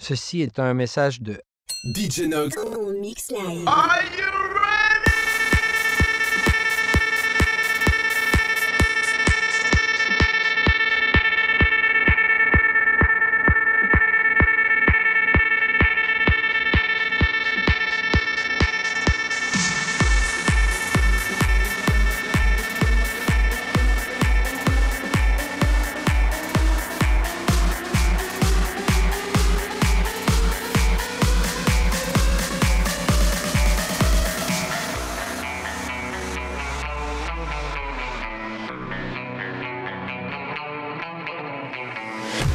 Ceci est un message de DJ Nox.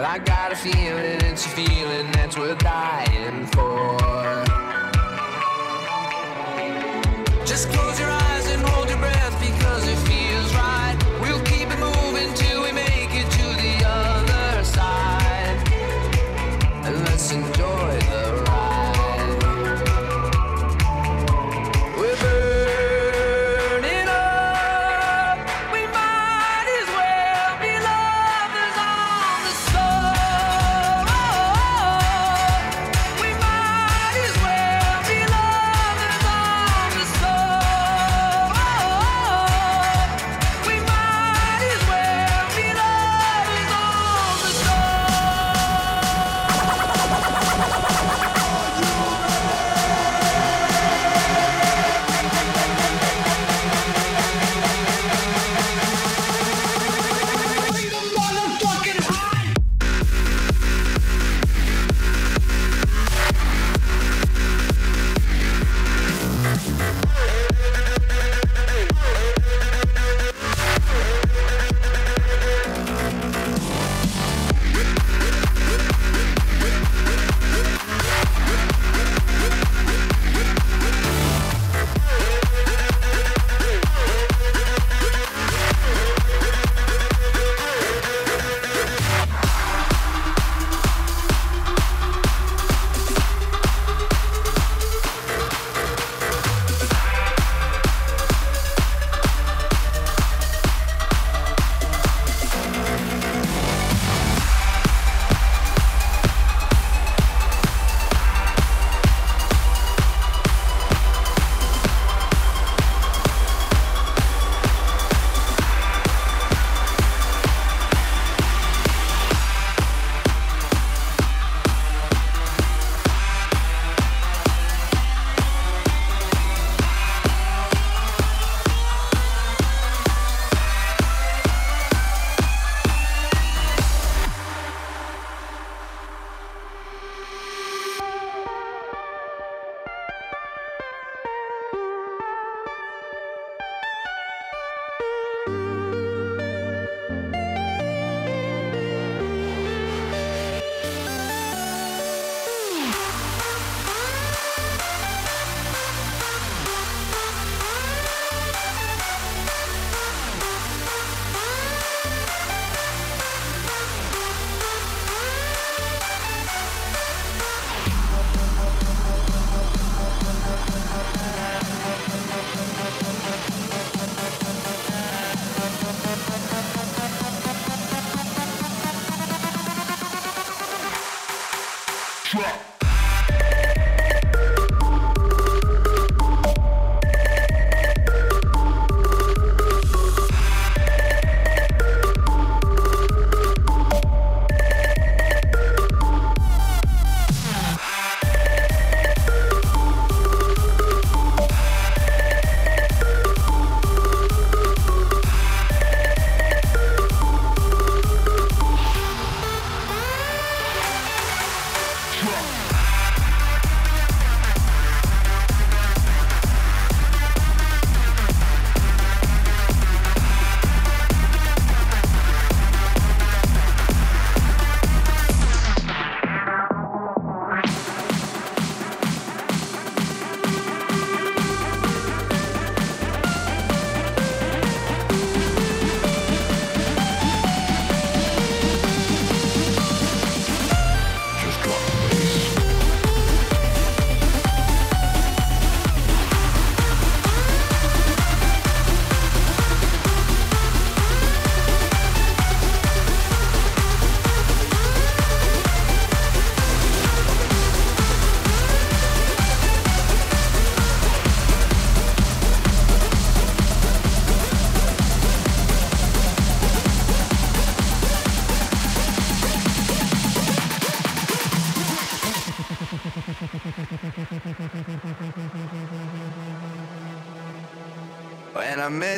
But I got a feeling it's a feeling that's worth dying for. Just close your eyes.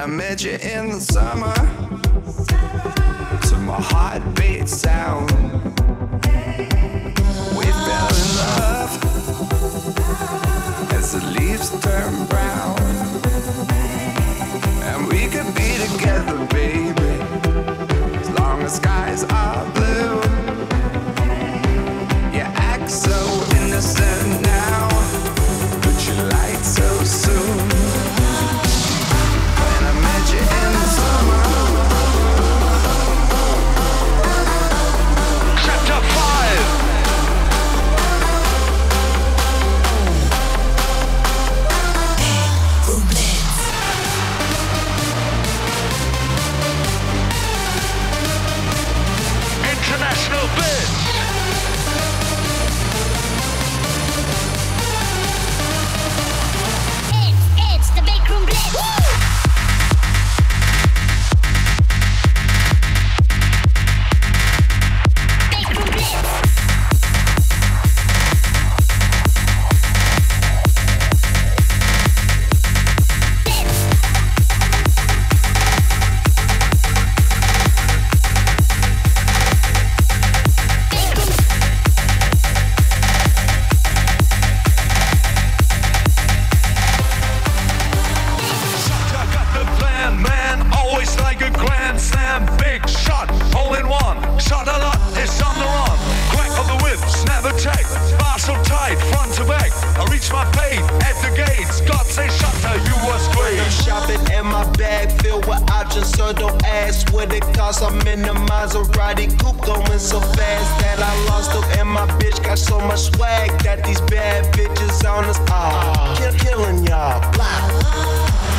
I met you in the summer. To my heartbeat sound. girl don't ask what it costs. I'm in the Maserati coupe going so fast that I lost her, and my bitch got so much swag that these bad bitches on us are kill, killing y'all. Blah.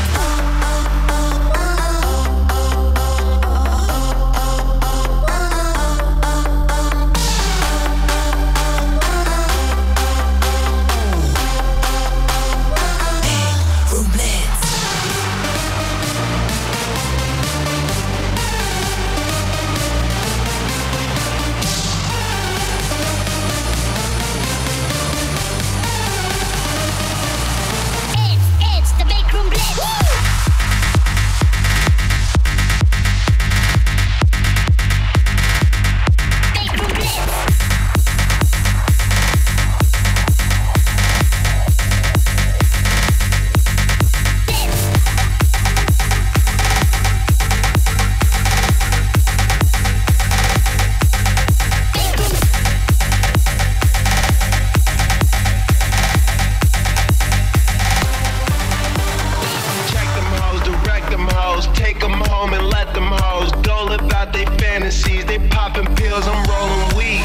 Pills, I'm rolling weed.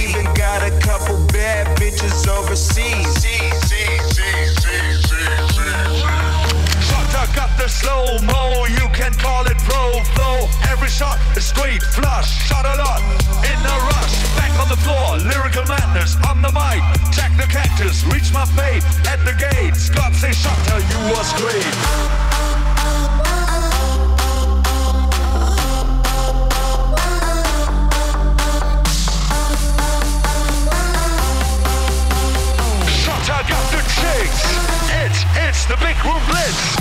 Even got a couple bad bitches overseas. Shot, got the slow mo, you can call it pro flow. Every shot is straight flush, shot a lot in a rush. Back on the floor, lyrical madness on the mic. Check the cactus, reach my fate at the gate. Scott say, Shutter, you was great. The big room blitz.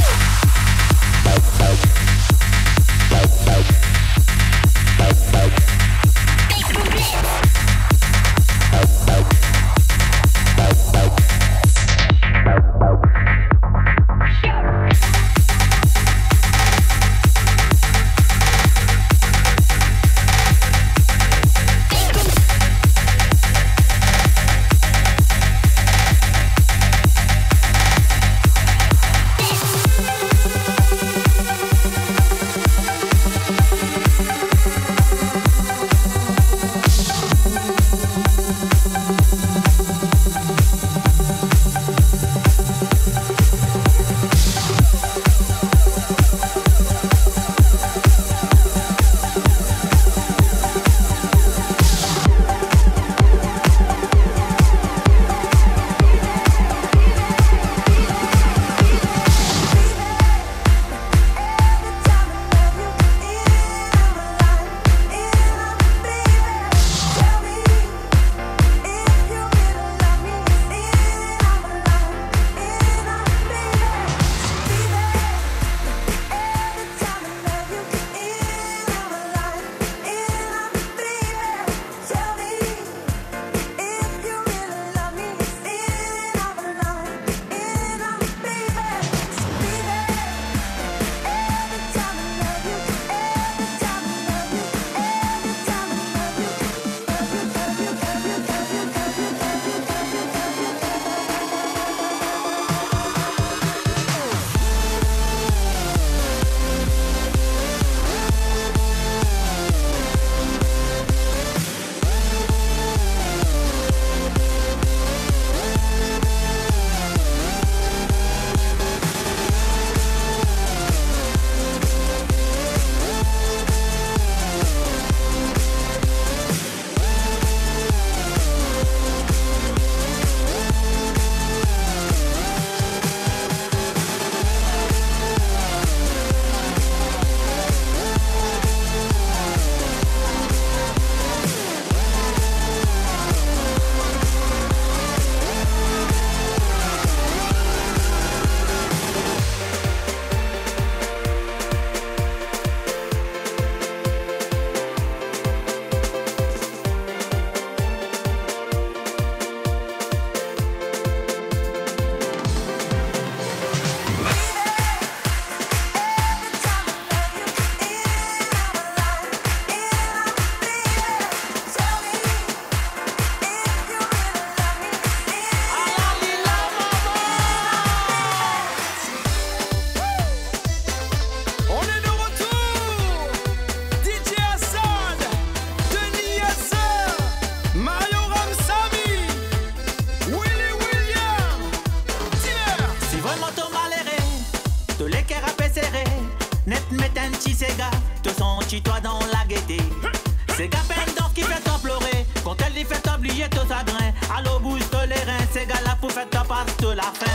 oublier tous ça grain. Allô, bouge les reins, ces gars-là pour faire ta passe de la fin.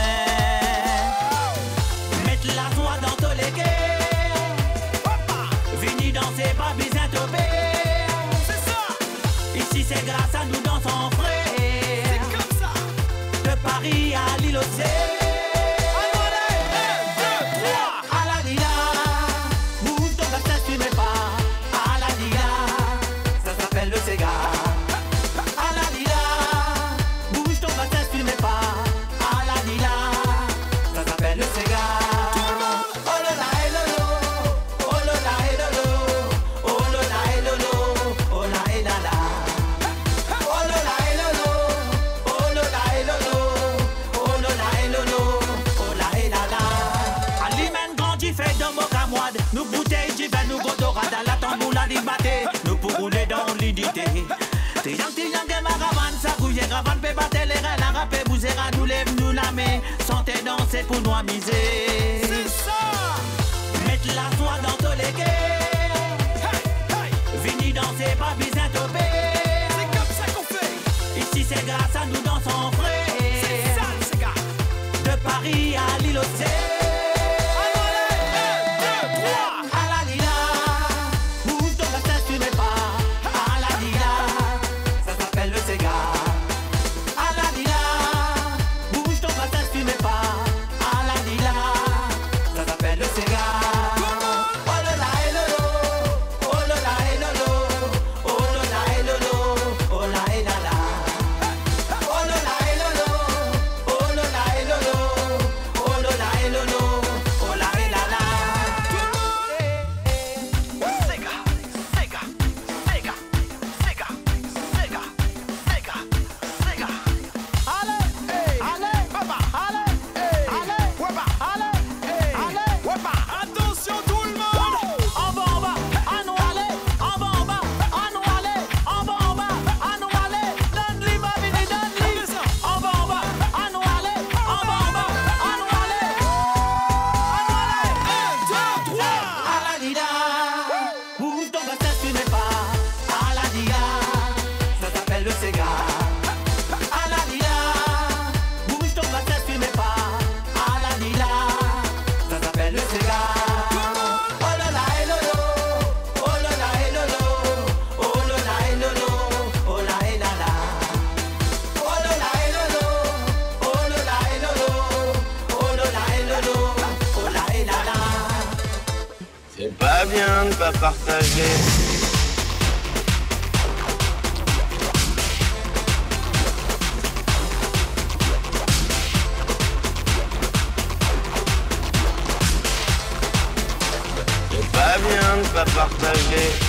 Mettre la soie dans tous les. Vini danser, pas besoin de C'est ça. Ici, c'est grâce à nous dansons frais. C'est comme ça. De Paris à l'île océan. avant de battre les reins, la rapaille vous sera, nous lèvre, nous l'aimer, sans t'es danser pour nous amiser, c'est ça, mettre la soie dans ton légué Vini viny danser, pas c'est un c'est comme ça qu'on fait, ici c'est grâce à nous dansons fré, ça, c'est ça, de Paris à l'île au C bien de pas partager. C'est pas bien de pas partager.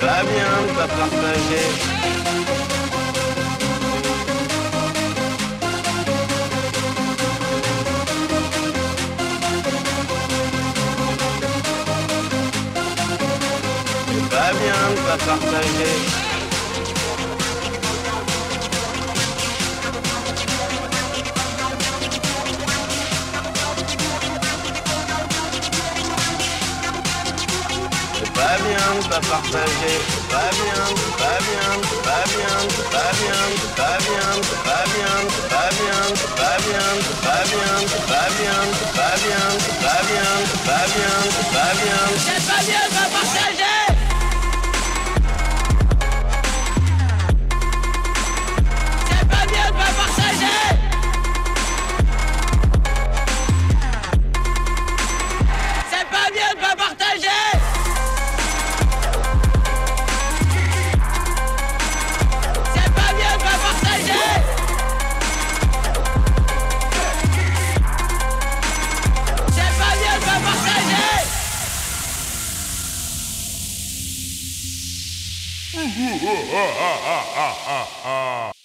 Pas bien de pas partager. Pas bien de pas partager. Pas partager, pas bien, pas bien, pas bien, pas bien, pas bien, pas bien, pas bien, pas bien, pas bien, pas bien, pas bien, pas bien, pas bien, pas bien. C'est pas bien pas partager 啊啊啊啊啊啊。